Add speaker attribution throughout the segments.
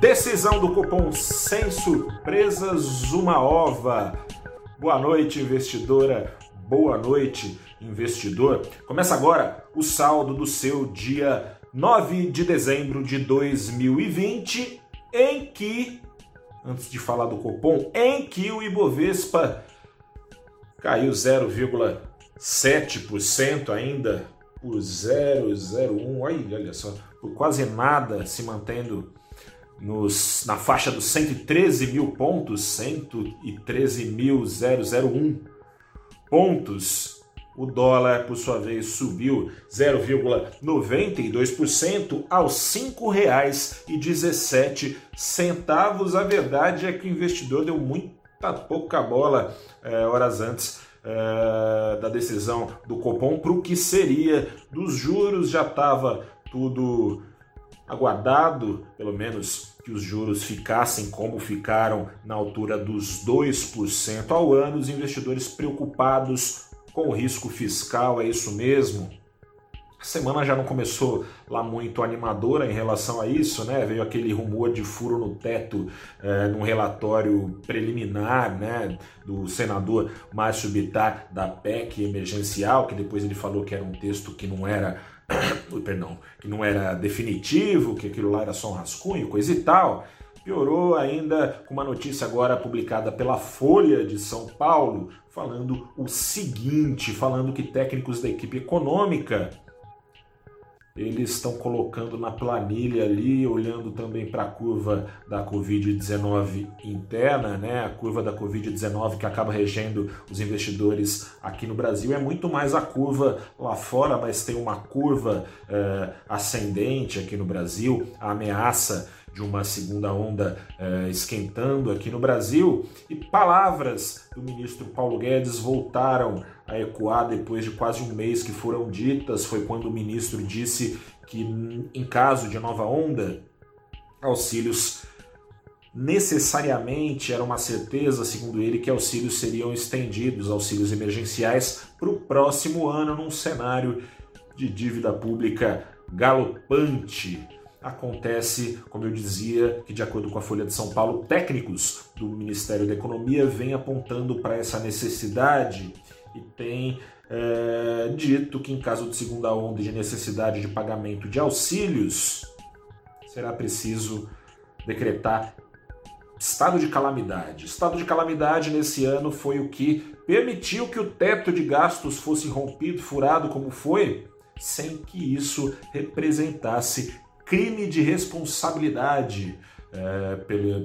Speaker 1: Decisão do cupom sem surpresas, uma ova. Boa noite, investidora. Boa noite, investidor. Começa agora o saldo do seu dia 9 de dezembro de 2020, em que, antes de falar do cupom, em que o Ibovespa caiu 0,7% ainda por 0,01, olha só, por quase nada se mantendo nos, na faixa dos 113 mil pontos, 113.001 pontos. O dólar, por sua vez, subiu 0,92% aos R$ 5,17. A verdade é que o investidor deu muita pouca bola é, horas antes é, da decisão do Copom para o que seria dos juros. Já estava tudo aguardado, pelo menos, que os juros ficassem como ficaram na altura dos 2% ao ano, os investidores preocupados com o risco fiscal, é isso mesmo? A semana já não começou lá muito animadora em relação a isso, né? Veio aquele rumor de furo no teto é, num relatório preliminar, né, do senador Márcio Bittar da PEC emergencial, que depois ele falou que era um texto que não era perdão, que não era definitivo, que aquilo lá era só um rascunho, coisa e tal. Piorou ainda com uma notícia agora publicada pela Folha de São Paulo, falando o seguinte, falando que técnicos da equipe econômica eles estão colocando na planilha ali, olhando também para a curva da Covid-19 interna, né? A curva da Covid-19 que acaba regendo os investidores aqui no Brasil é muito mais a curva lá fora, mas tem uma curva é, ascendente aqui no Brasil, a ameaça de uma segunda onda é, esquentando aqui no Brasil e palavras do ministro Paulo Guedes voltaram a ecoar depois de quase um mês que foram ditas. Foi quando o ministro disse que, em caso de nova onda, auxílios necessariamente era uma certeza, segundo ele, que auxílios seriam estendidos, auxílios emergenciais, para o próximo ano, num cenário de dívida pública galopante acontece, como eu dizia, que de acordo com a Folha de São Paulo, técnicos do Ministério da Economia vêm apontando para essa necessidade e tem é, dito que em caso de segunda onda de necessidade de pagamento de auxílios, será preciso decretar estado de calamidade. Estado de calamidade nesse ano foi o que permitiu que o teto de gastos fosse rompido, furado como foi, sem que isso representasse crime de responsabilidade é,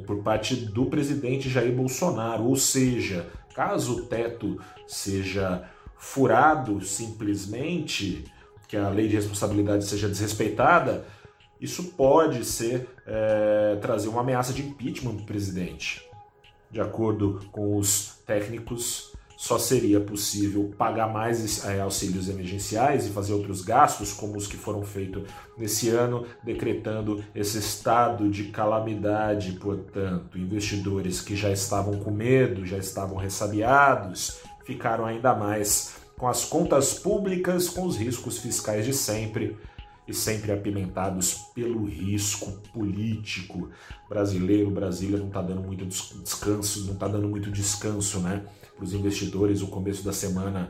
Speaker 1: por parte do presidente Jair Bolsonaro. Ou seja, caso o teto seja furado simplesmente, que a lei de responsabilidade seja desrespeitada, isso pode ser é, trazer uma ameaça de impeachment do presidente. De acordo com os técnicos, só seria possível pagar mais é, auxílios emergenciais e fazer outros gastos, como os que foram feitos nesse ano, decretando esse estado de calamidade. Portanto, investidores que já estavam com medo, já estavam ressabiados, ficaram ainda mais com as contas públicas, com os riscos fiscais de sempre e sempre apimentados pelo risco político brasileiro. Brasília não está dando muito descanso, não está dando muito descanso, né? para os investidores o começo da semana.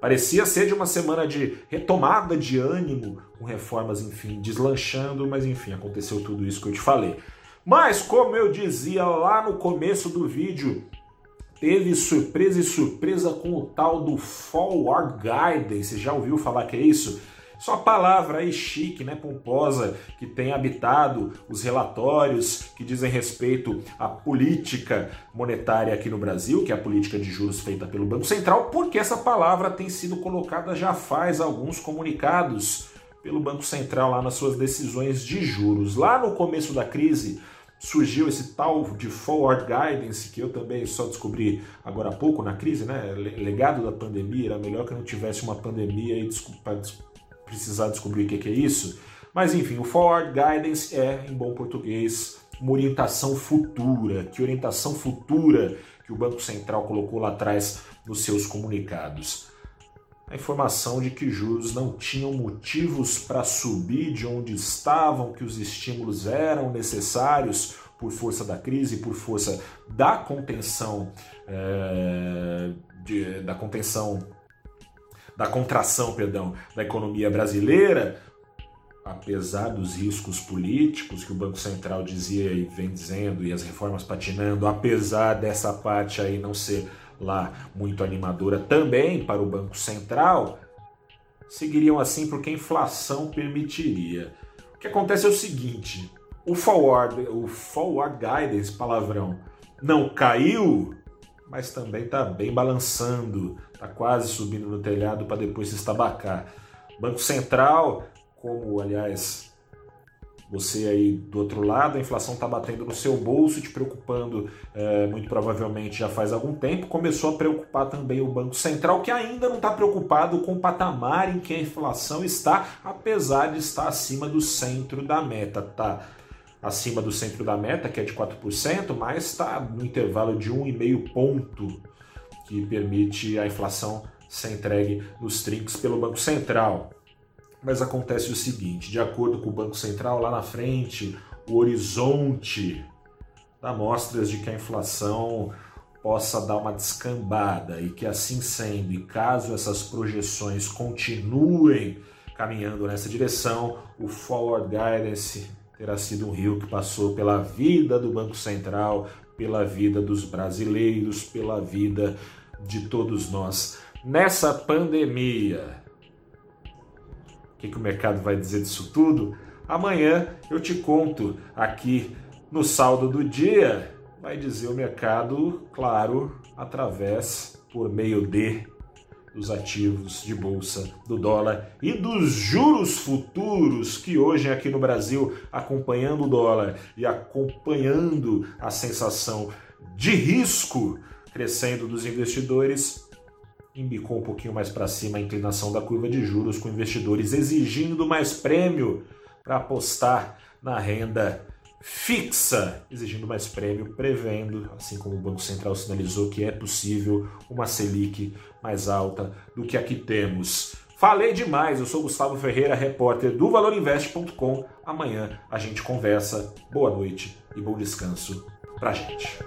Speaker 1: Parecia ser de uma semana de retomada de ânimo, com reformas, enfim, deslanchando, mas enfim, aconteceu tudo isso que eu te falei. Mas, como eu dizia lá no começo do vídeo, teve surpresa e surpresa com o tal do Forward Guidance. Você já ouviu falar que é isso? Só palavra aí chique, né, pomposa, que tem habitado os relatórios que dizem respeito à política monetária aqui no Brasil, que é a política de juros feita pelo Banco Central, porque essa palavra tem sido colocada já faz alguns comunicados pelo Banco Central lá nas suas decisões de juros. Lá no começo da crise, surgiu esse tal de forward guidance que eu também só descobri agora há pouco na crise, né? Legado da pandemia, era melhor que não tivesse uma pandemia e desculpa, precisar descobrir o que é isso. Mas enfim, o Forward Guidance é, em bom português, uma orientação futura. Que orientação futura que o Banco Central colocou lá atrás nos seus comunicados? a informação de que juros não tinham motivos para subir de onde estavam, que os estímulos eram necessários por força da crise, por força da contenção, é, de, da contenção, da contração, perdão, da economia brasileira, apesar dos riscos políticos que o Banco Central dizia e vem dizendo e as reformas patinando, apesar dessa parte aí não ser lá muito animadora também para o Banco Central, seguiriam assim porque a inflação permitiria. O que acontece é o seguinte: o forward, o forward guidance, palavrão, não caiu, mas também está bem balançando, está quase subindo no telhado para depois se estabacar. Banco Central, como aliás você aí do outro lado, a inflação está batendo no seu bolso, te preocupando é, muito provavelmente já faz algum tempo. Começou a preocupar também o Banco Central, que ainda não está preocupado com o patamar em que a inflação está, apesar de estar acima do centro da meta. Tá acima do centro da meta, que é de 4%, mas está no intervalo de 1,5 ponto, que permite a inflação ser entregue nos trinques pelo Banco Central. Mas acontece o seguinte: de acordo com o Banco Central, lá na frente, o horizonte dá mostras de que a inflação possa dar uma descambada e que assim sendo, e caso essas projeções continuem caminhando nessa direção, o forward guidance terá sido um rio que passou pela vida do Banco Central, pela vida dos brasileiros, pela vida de todos nós. Nessa pandemia, que, que o mercado vai dizer disso tudo? Amanhã eu te conto aqui no saldo do dia. Vai dizer o mercado, claro, através, por meio de dos ativos de bolsa, do dólar e dos juros futuros que hoje aqui no Brasil, acompanhando o dólar e acompanhando a sensação de risco crescendo dos investidores, embicou um pouquinho mais para cima a inclinação da curva de juros, com investidores exigindo mais prêmio para apostar na renda fixa, exigindo mais prêmio, prevendo, assim como o Banco Central sinalizou, que é possível uma Selic mais alta do que a que temos. Falei demais, eu sou Gustavo Ferreira, repórter do ValorInvest.com. Amanhã a gente conversa. Boa noite e bom descanso pra gente.